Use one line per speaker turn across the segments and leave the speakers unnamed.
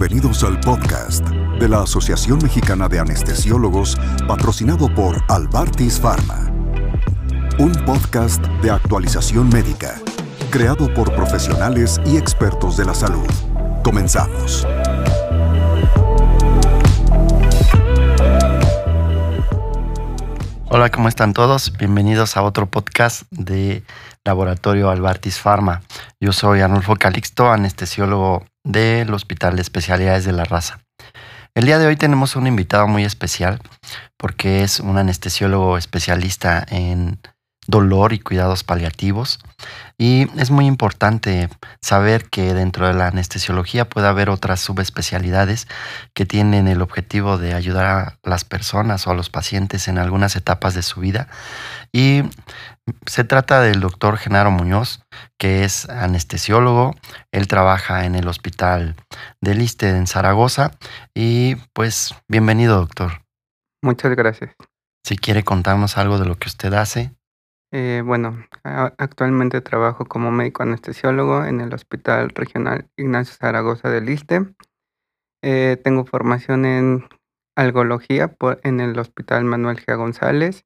Bienvenidos al podcast de la Asociación Mexicana de Anestesiólogos patrocinado por Albartis Pharma. Un podcast de actualización médica, creado por profesionales y expertos de la salud. Comenzamos.
Hola, ¿cómo están todos? Bienvenidos a otro podcast de Laboratorio Albartis Pharma. Yo soy Arnulfo Calixto, anestesiólogo del Hospital de Especialidades de la Raza. El día de hoy tenemos un invitado muy especial porque es un anestesiólogo especialista en dolor y cuidados paliativos. Y es muy importante saber que dentro de la anestesiología puede haber otras subespecialidades que tienen el objetivo de ayudar a las personas o a los pacientes en algunas etapas de su vida. Y se trata del doctor Genaro Muñoz, que es anestesiólogo. Él trabaja en el hospital del Iste en Zaragoza. Y pues bienvenido, doctor.
Muchas gracias.
Si quiere contarnos algo de lo que usted hace.
Eh, bueno, actualmente trabajo como médico anestesiólogo en el Hospital Regional Ignacio Zaragoza del Iste. Eh, tengo formación en algología en el Hospital Manuel G. González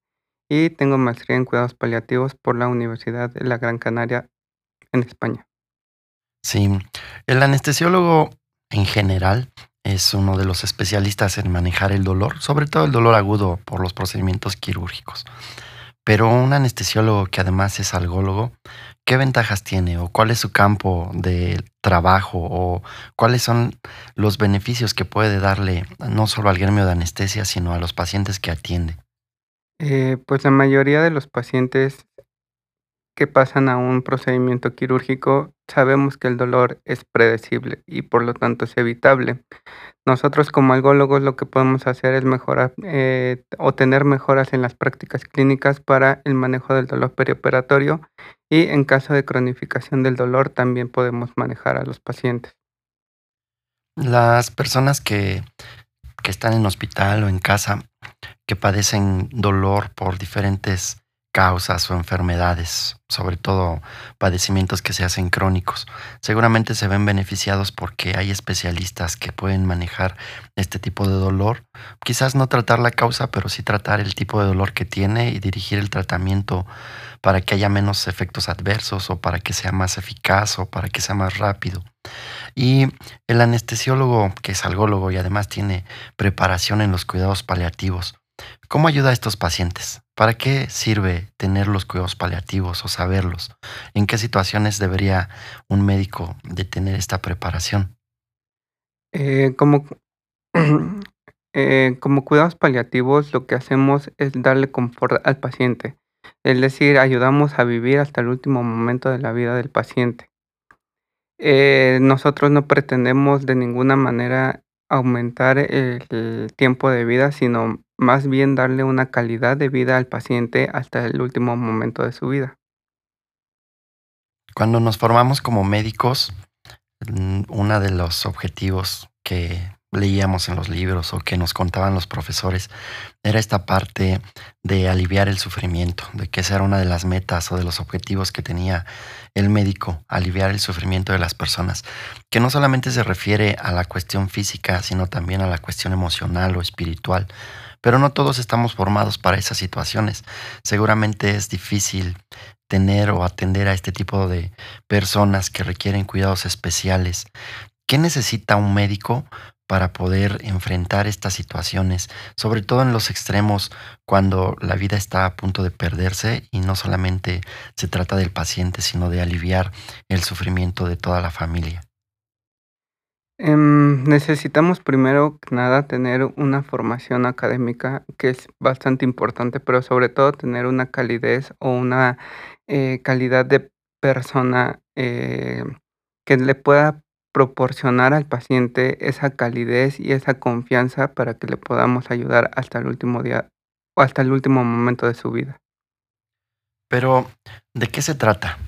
y tengo maestría en cuidados paliativos por la Universidad de la Gran Canaria en España.
Sí, el anestesiólogo en general es uno de los especialistas en manejar el dolor, sobre todo el dolor agudo por los procedimientos quirúrgicos. Pero un anestesiólogo que además es algólogo, ¿qué ventajas tiene o cuál es su campo de trabajo o cuáles son los beneficios que puede darle no solo al gremio de anestesia, sino a los pacientes que atiende?
Eh, pues la mayoría de los pacientes que pasan a un procedimiento quirúrgico sabemos que el dolor es predecible y por lo tanto es evitable. Nosotros como algólogos lo que podemos hacer es mejorar eh, o tener mejoras en las prácticas clínicas para el manejo del dolor perioperatorio y en caso de cronificación del dolor también podemos manejar a los pacientes.
Las personas que, que están en hospital o en casa que padecen dolor por diferentes causas o enfermedades, sobre todo padecimientos que se hacen crónicos. Seguramente se ven beneficiados porque hay especialistas que pueden manejar este tipo de dolor. Quizás no tratar la causa, pero sí tratar el tipo de dolor que tiene y dirigir el tratamiento para que haya menos efectos adversos o para que sea más eficaz o para que sea más rápido. Y el anestesiólogo, que es algólogo y además tiene preparación en los cuidados paliativos, ¿Cómo ayuda a estos pacientes? ¿Para qué sirve tener los cuidados paliativos o saberlos? ¿En qué situaciones debería un médico de tener esta preparación?
Eh, como, eh, como cuidados paliativos, lo que hacemos es darle confort al paciente. Es decir, ayudamos a vivir hasta el último momento de la vida del paciente. Eh, nosotros no pretendemos de ninguna manera aumentar el tiempo de vida, sino más bien darle una calidad de vida al paciente hasta el último momento de su vida.
Cuando nos formamos como médicos, mm, uno de los objetivos que leíamos en los libros o que nos contaban los profesores era esta parte de aliviar el sufrimiento, de que esa era una de las metas o de los objetivos que tenía el médico, aliviar el sufrimiento de las personas, que no solamente se refiere a la cuestión física, sino también a la cuestión emocional o espiritual. Pero no todos estamos formados para esas situaciones. Seguramente es difícil tener o atender a este tipo de personas que requieren cuidados especiales. ¿Qué necesita un médico para poder enfrentar estas situaciones, sobre todo en los extremos cuando la vida está a punto de perderse y no solamente se trata del paciente, sino de aliviar el sufrimiento de toda la familia.
Em, necesitamos primero que nada tener una formación académica que es bastante importante, pero sobre todo tener una calidez o una eh, calidad de persona eh, que le pueda proporcionar al paciente esa calidez y esa confianza para que le podamos ayudar hasta el último día o hasta el último momento de su vida.
Pero, ¿de qué se trata?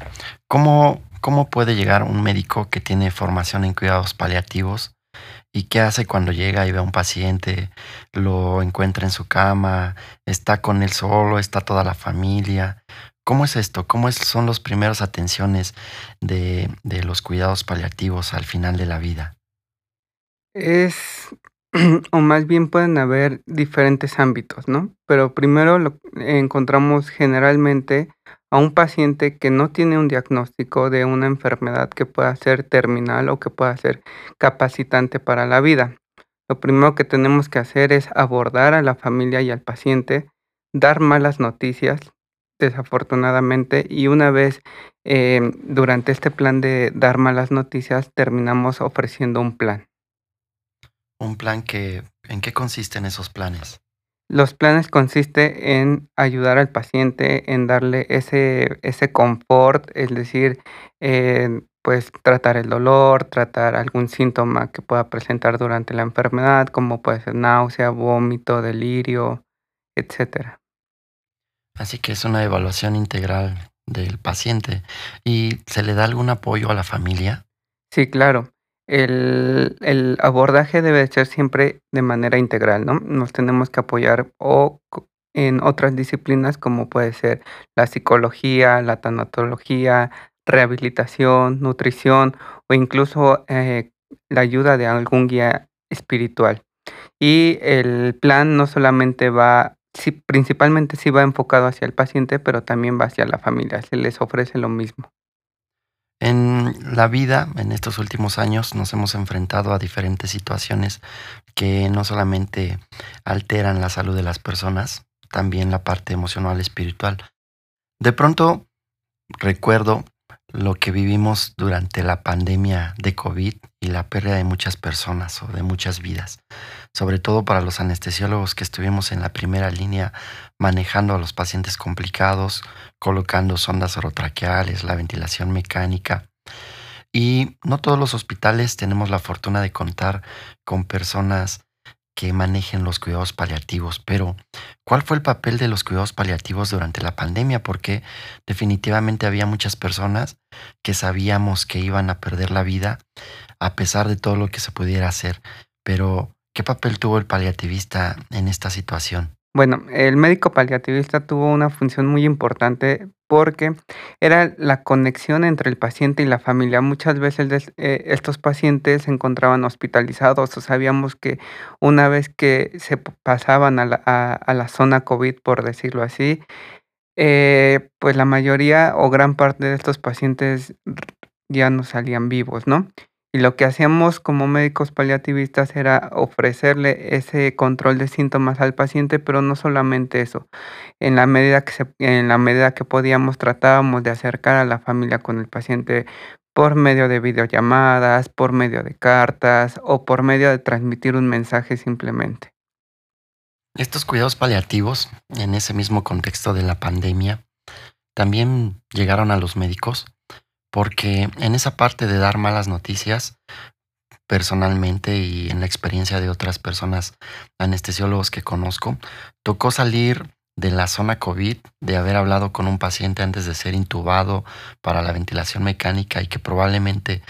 ¿Cómo, cómo puede llegar un médico que tiene formación en cuidados paliativos y qué hace cuando llega y ve a un paciente, lo encuentra en su cama, está con él solo, está toda la familia? ¿Cómo es esto? ¿Cómo son las primeras atenciones de, los cuidados paliativos al final de la vida?
Es, o más bien pueden haber diferentes ámbitos, ¿no? Pero primero encontramos generalmente a un paciente que no tiene un diagnóstico de una enfermedad que pueda ser terminal o que pueda ser capacitante para la vida. Lo primero que tenemos que hacer es abordar a la familia y al paciente, dar malas noticias, desafortunadamente, y una vez eh, durante este plan de dar malas noticias terminamos ofreciendo un plan.
Un plan que, ¿en qué consisten esos planes?
Los planes consiste en ayudar al paciente, en darle ese, ese confort, es decir, eh, pues tratar el dolor, tratar algún síntoma que pueda presentar durante la enfermedad, como puede ser náusea, vómito, delirio, etcétera.
Así que es una evaluación integral del paciente. ¿Y se le da algún apoyo a la familia?
Sí, claro. El, abordaje debe ser siempre de manera integral, ¿no? Nos tenemos que apoyar o en otras disciplinas como puede ser la psicología, la tanatología, rehabilitación, nutrición o incluso eh, la ayuda de algún guía espiritual. Y el plan no solamente va, sí, principalmente sí va enfocado hacia el paciente, pero también va hacia la familia, se les ofrece lo mismo.
En la vida, en estos últimos años, nos hemos enfrentado a diferentes situaciones que no solamente alteran la salud de las personas, también la parte emocional, espiritual. De pronto, recuerdo lo que vivimos durante la pandemia de COVID y la pérdida de muchas personas o de muchas vidas, sobre todo para los anestesiólogos que estuvimos en la primera línea manejando a los pacientes complicados, colocando sondas orotraqueales, la ventilación mecánica. Y no todos los hospitales tenemos la fortuna de contar con personas que manejen los cuidados paliativos, pero ¿cuál fue el papel de los cuidados paliativos durante la pandemia? Porque definitivamente había muchas personas que sabíamos que iban a perder la vida a pesar de todo lo que se pudiera hacer, pero ¿qué papel tuvo el paliativista en esta situación?
Bueno, el médico paliativista tuvo una función muy importante porque era la conexión entre el paciente y la familia. Muchas veces eh, estos pacientes se encontraban hospitalizados o sabíamos que una vez que se pasaban a la, zona COVID, por decirlo así, eh, pues la mayoría o gran parte de estos pacientes ya no salían vivos, ¿no? Y lo que hacíamos como médicos paliativistas era ofrecerle ese control de síntomas al paciente, pero no solamente eso. En la medida que, en la medida que podíamos, tratábamos de acercar a la familia con el paciente por medio de videollamadas, por medio de cartas o por medio de transmitir un mensaje simplemente.
Estos cuidados paliativos, en ese mismo contexto de la pandemia, también llegaron a los médicos porque en esa parte de dar malas noticias, personalmente y en la experiencia de otras personas anestesiólogos que conozco, tocó salir de la zona COVID, de haber hablado con un paciente antes de ser intubado para la ventilación mecánica y que probablemente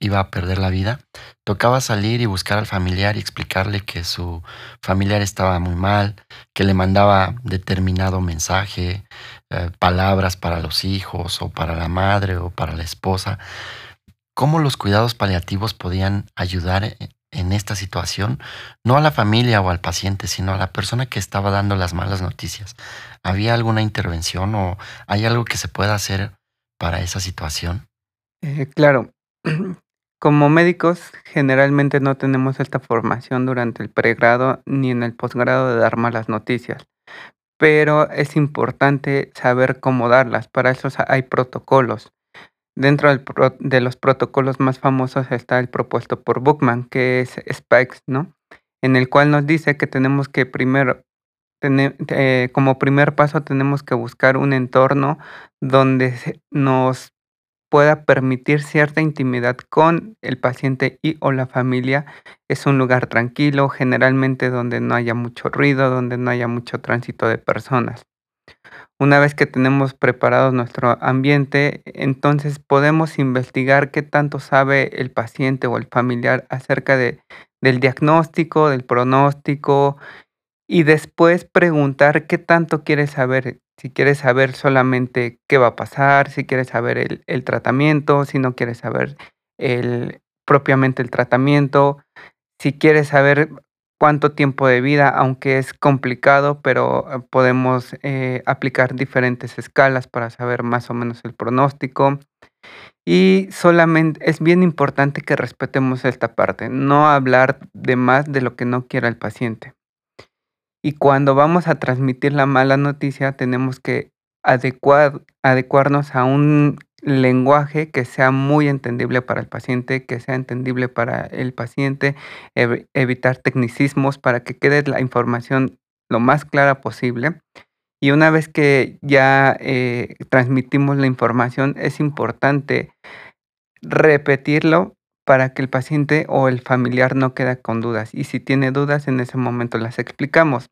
iba a perder la vida, tocaba salir y buscar al familiar y explicarle que su familiar estaba muy mal, que le mandaba determinado mensaje, eh, palabras para los hijos o para la madre o para la esposa. ¿Cómo los cuidados paliativos podían ayudar e, en esta situación? No a la familia o al paciente, sino a la persona que estaba dando las malas noticias. ¿Había alguna intervención o hay algo que se pueda hacer para esa situación?
Eh, claro, Como médicos, generalmente no tenemos esta formación durante el pregrado ni en el posgrado de dar malas noticias, pero es importante saber cómo darlas. Para eso hay protocolos. Dentro de los protocolos más famosos está el propuesto por Bookman, que es SPIKES, ¿no? En el cual nos dice que tenemos que primero, eh, como primer paso, tenemos que buscar un entorno donde nos pueda permitir cierta intimidad con el paciente y o la familia. Es un lugar tranquilo, generalmente donde no haya mucho ruido, donde no haya mucho tránsito de personas. Una vez que tenemos preparado nuestro ambiente, entonces podemos investigar qué tanto sabe el paciente o el familiar acerca de, del diagnóstico, del pronóstico y después preguntar qué tanto quiere saber si quieres saber solamente qué va a pasar, si quieres saber el, tratamiento, si no quieres saber el, propiamente el tratamiento, Si quieres saber cuánto tiempo de vida, aunque es complicado, pero eh, podemos eh, aplicar diferentes escalas para saber más o menos el pronóstico. Y solamente es bien importante que respetemos esta parte, no hablar de más de lo que no quiera el paciente. Y cuando vamos a transmitir la mala noticia, tenemos que adecuar, adecuarnos a un lenguaje que sea muy entendible para el paciente, que sea entendible para el paciente, evitar tecnicismos para que quede la información lo más clara posible. Y una vez que ya eh, transmitimos la información, es importante repetirlo para que el paciente o el familiar no quede con dudas. Y si tiene dudas, en ese momento las explicamos.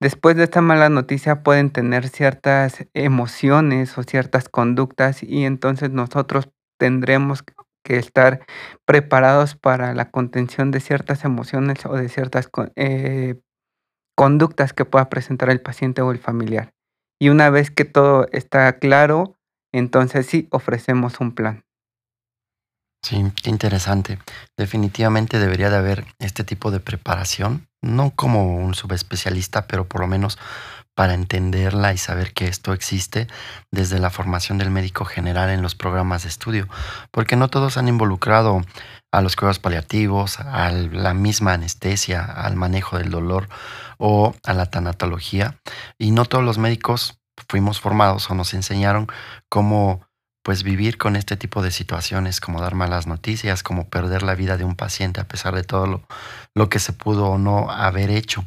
Después de esta mala noticia pueden tener ciertas emociones o ciertas conductas y entonces nosotros tendremos que estar preparados para la contención de ciertas emociones o de ciertas eh, conductas que pueda presentar el paciente o el familiar. Y una vez que todo está claro, entonces sí ofrecemos un plan.
Sí, qué interesante. Definitivamente debería de haber este tipo de preparación, no como un subespecialista, pero por lo menos para entenderla y saber que esto existe desde la formación del médico general en los programas de estudio, porque no todos han involucrado a los cuidados paliativos, a la misma anestesia, al manejo del dolor o a la tanatología, y no todos los médicos fuimos formados o nos enseñaron cómo pues vivir con este tipo de situaciones, como dar malas noticias, como perder la vida de un paciente a pesar de todo lo, que se pudo o no haber hecho.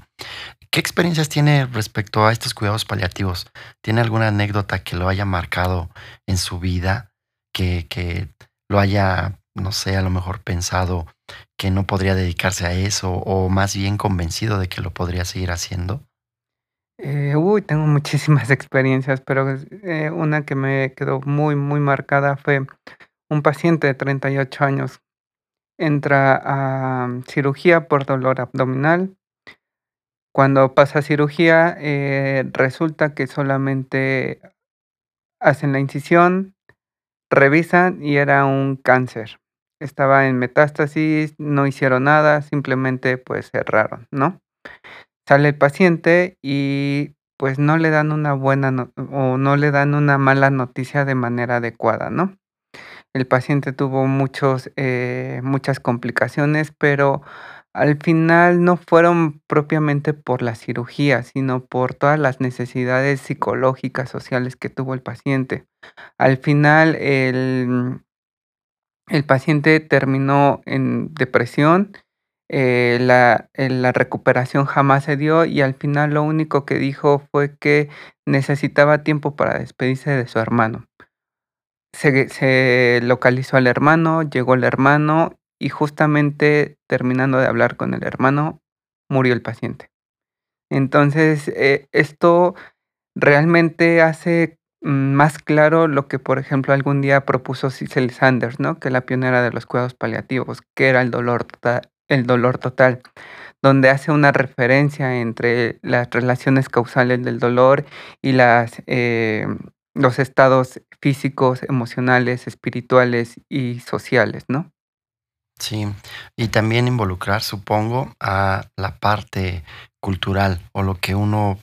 ¿Qué experiencias tiene respecto a estos cuidados paliativos? ¿Tiene alguna anécdota que lo haya marcado en su vida? Que, que lo haya, no sé, a lo mejor pensado que no podría dedicarse a eso o más bien convencido de que lo podría seguir haciendo?
Eh, uy, tengo muchísimas experiencias, pero eh, una que me quedó muy, muy marcada fue un paciente de 38 años. Entra a cirugía por dolor abdominal. Cuando pasa cirugía, eh, resulta que solamente hacen la incisión, revisan y era un cáncer. Estaba en metástasis, no hicieron nada, simplemente pues cerraron, ¿no? Sale el paciente y pues no le dan una buena o no le dan una mala noticia de manera adecuada, ¿no? El paciente tuvo muchos, eh, muchas complicaciones, pero al final no fueron propiamente por la cirugía, sino por todas las necesidades psicológicas, sociales que tuvo el paciente. Al final el, el paciente terminó en depresión eh, la, eh, la recuperación jamás se dio y al final lo único que dijo fue que necesitaba tiempo para despedirse de su hermano. Se, se localizó al hermano, llegó el hermano y justamente terminando de hablar con el hermano, murió el paciente. Entonces, eh, esto realmente hace mm, más claro lo que, por ejemplo, algún día propuso Cecil Sanders, ¿no? Que la pionera de los cuidados paliativos, que era el dolor el dolor total, donde hace una referencia entre las relaciones causales del dolor y las, eh, los estados físicos, emocionales, espirituales y sociales, ¿no?
Sí, y también involucrar, supongo, a la parte cultural o lo que uno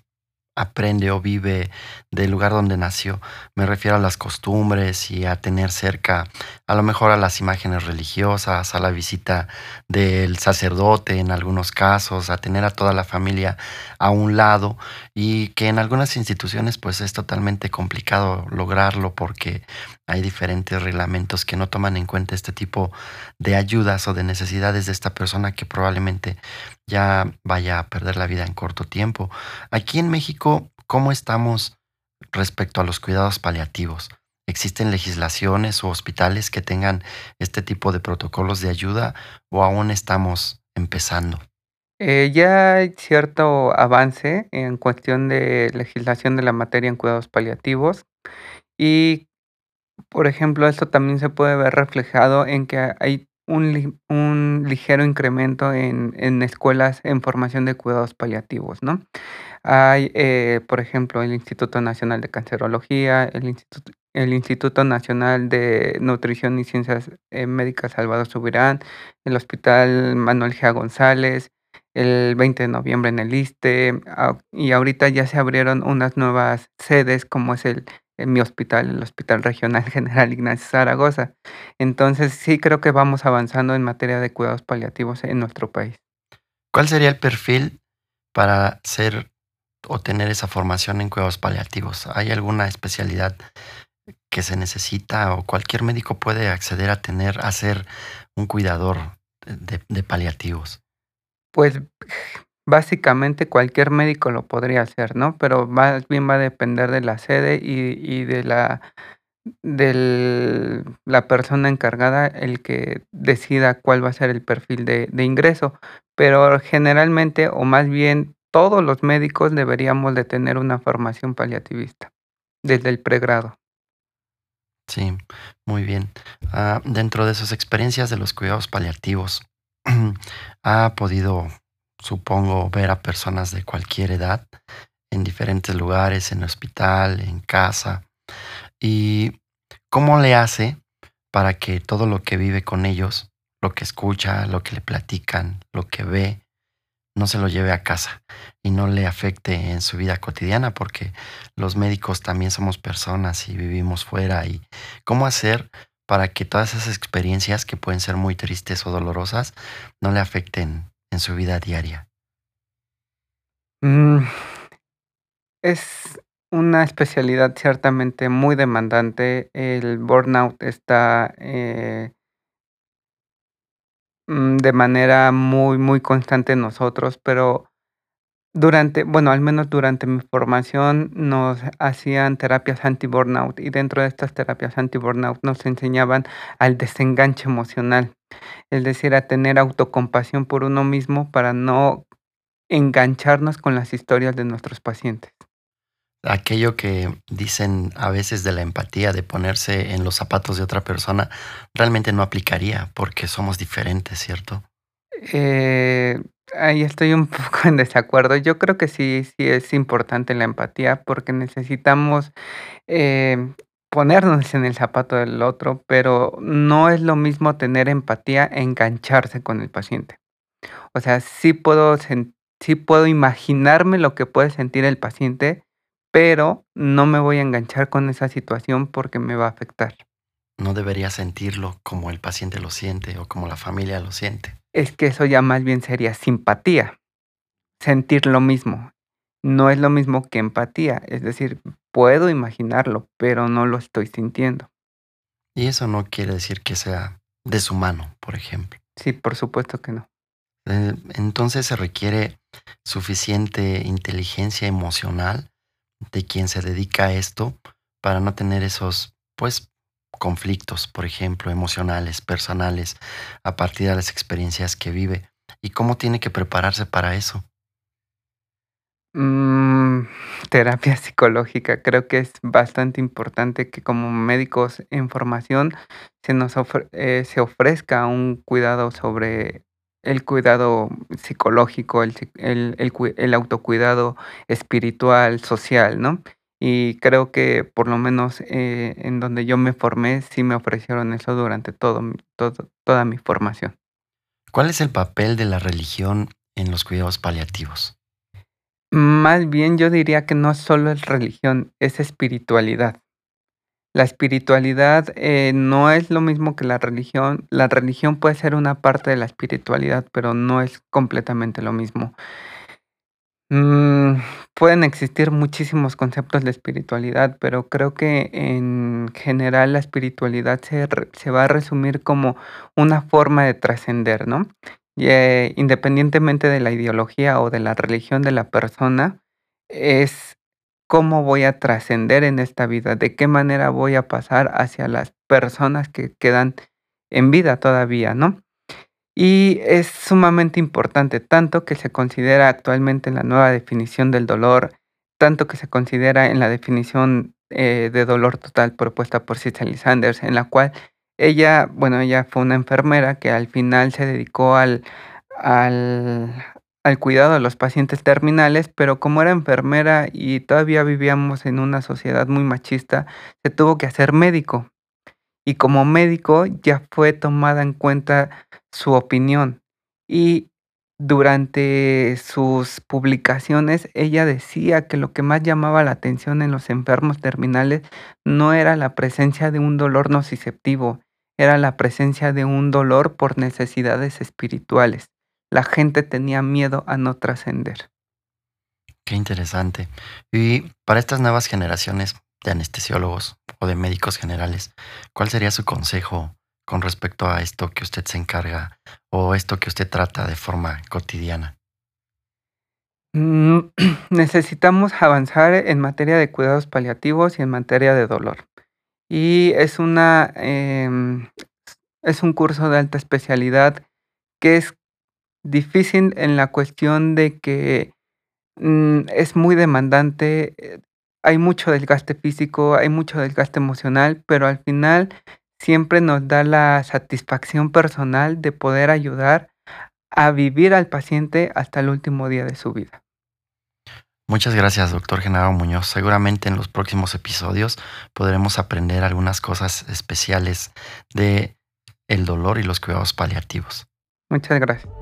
aprende o vive del lugar donde nació. Me refiero a las costumbres y a tener cerca a lo mejor a las imágenes religiosas, a la visita del sacerdote en algunos casos, a tener a toda la familia a un lado y que en algunas instituciones pues es totalmente complicado lograrlo porque hay diferentes reglamentos que no toman en cuenta este tipo de ayudas o de necesidades de esta persona que probablemente ya vaya a perder la vida en corto tiempo. Aquí en México, ¿cómo estamos respecto a los cuidados paliativos? ¿Existen legislaciones o hospitales que tengan este tipo de protocolos de ayuda o aún estamos empezando?
Eh, ya hay cierto avance en cuestión de legislación de la materia en cuidados paliativos y, por ejemplo, esto también se puede ver reflejado en que hay un, un ligero incremento en, en, escuelas en formación de cuidados paliativos, ¿no? Hay, eh, por ejemplo, el Instituto Nacional de Cancerología, el Instituto, el Instituto Nacional de Nutrición y Ciencias eh, Médicas Salvador Subirán, el Hospital Manuel G. González, el 20 de noviembre en el ISTE, y ahorita ya se abrieron unas nuevas sedes como es el en mi hospital, el Hospital Regional General Ignacio Zaragoza. Entonces sí creo que vamos avanzando en materia de cuidados paliativos en nuestro país.
¿Cuál sería el perfil para ser o tener esa formación en cuidados paliativos? ¿Hay alguna especialidad que se necesita o cualquier médico puede acceder a tener, a ser un cuidador de, de paliativos?
Pues Básicamente cualquier médico lo podría hacer, ¿no? Pero más bien va a depender de la sede y, de la de la persona encargada el que decida cuál va a ser el perfil de, de ingreso. Pero generalmente, o más bien todos los médicos deberíamos de tener una formación paliativista desde el pregrado.
Sí, muy bien. Ah, dentro de sus experiencias de los cuidados paliativos, ¿ha podido supongo, ver a personas de cualquier edad en diferentes lugares, en hospital, en casa. ¿Y cómo le hace para que todo lo que vive con ellos, lo que escucha, lo que le platican, lo que ve, no se lo lleve a casa y no le afecte en su vida cotidiana, porque los médicos también somos personas y vivimos fuera. ¿Y cómo hacer para que todas esas experiencias que pueden ser muy tristes o dolorosas no le afecten en su vida diaria?
Mm, es una especialidad ciertamente muy demandante. El burnout está eh mm, de manera muy, muy constante en nosotros, pero durante, bueno, al menos durante mi formación nos hacían terapias anti-burnout y dentro de estas terapias anti-burnout nos enseñaban al desenganche emocional, es decir, a tener autocompasión por uno mismo para no engancharnos con las historias de nuestros pacientes.
Aquello que dicen a veces de la empatía, de ponerse en los zapatos de otra persona, realmente no aplicaría porque somos diferentes, ¿cierto?
Eh, ahí estoy un poco en desacuerdo. Yo creo que sí, sí es importante la empatía porque necesitamos eh, ponernos en el zapato del otro, pero no es lo mismo tener empatía e engancharse con el paciente. O sea, sí puedo sí puedo imaginarme lo que puede sentir el paciente, pero no me voy a enganchar con esa situación porque me va a afectar.
No debería sentirlo como el paciente lo siente o como la familia lo siente.
Es que eso ya más bien sería simpatía, sentir lo mismo. No es lo mismo que empatía, es decir, puedo imaginarlo, pero no lo estoy sintiendo.
Y eso no quiere decir que sea deshumano, por ejemplo.
Sí, por supuesto que no.
Eh, entonces se requiere suficiente inteligencia emocional de quien se dedica a esto para no tener esos, pues, conflictos, por ejemplo, emocionales, personales, a partir de las experiencias que vive. ¿Y cómo tiene que prepararse para eso?
Mm, terapia psicológica. Creo que es bastante importante que como médicos en formación se nos eh, se ofrezca un cuidado sobre el cuidado psicológico, el, el, autocuidado espiritual, social, ¿no? Y creo que por lo menos eh, en donde yo me formé, sí me ofrecieron eso durante todo, toda mi formación.
¿Cuál es el papel de la religión en los cuidados paliativos?
Más bien yo diría que no solo es religión, es espiritualidad. La espiritualidad eh, no es lo mismo que la religión. La religión puede ser una parte de la espiritualidad, pero no es completamente lo mismo. Mm, pueden existir muchísimos conceptos de espiritualidad, pero creo que en general la espiritualidad se, se va a resumir como una forma de trascender, ¿no? Eh, independientemente de la ideología o de la religión de la persona, es cómo voy a trascender en esta vida, de qué manera voy a pasar hacia las personas que quedan en vida todavía, ¿no? Y es sumamente importante, tanto que se considera actualmente en la nueva definición del dolor, tanto que se considera en la definición eh, de dolor total propuesta por Cicely Sanders, en la cual Ella, bueno, ella fue una enfermera que al final se dedicó al, al, al cuidado de los pacientes terminales, pero como era enfermera y todavía vivíamos en una sociedad muy machista, se tuvo que hacer médico. Y como médico ya fue tomada en cuenta su opinión. Y durante sus publicaciones, ella decía que lo que más llamaba la atención en los enfermos terminales no era la presencia de un dolor nociceptivo, era la presencia de un dolor por necesidades espirituales. La gente tenía miedo a no trascender.
Qué interesante. Y para estas nuevas generaciones de anestesiólogos o de médicos generales, ¿cuál sería su consejo con respecto a esto que usted se encarga o esto que usted trata de forma cotidiana?
Mm, necesitamos avanzar en materia de cuidados paliativos y en materia de dolor. Y es una em, es un curso de alta especialidad que es difícil en la cuestión de que mm, es muy demandante. Eh, hay mucho desgaste físico, hay mucho desgaste emocional, pero al final siempre nos da la satisfacción personal de poder ayudar a vivir al paciente hasta el último día de su vida.
Muchas gracias, doctor Genaro Muñoz. Seguramente en los próximos episodios podremos aprender algunas cosas especiales de el dolor y los cuidados paliativos.
Muchas gracias.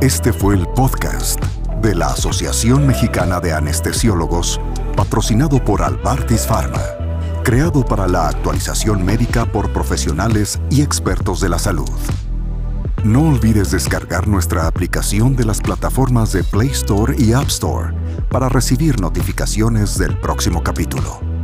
Este fue el podcast de la Asociación Mexicana de Anestesiólogos, patrocinado por Albartis Pharma creado para la actualización médica por profesionales y expertos de la salud. No olvides descargar nuestra aplicación de las plataformas de Play Store y App Store para recibir notificaciones del próximo capítulo.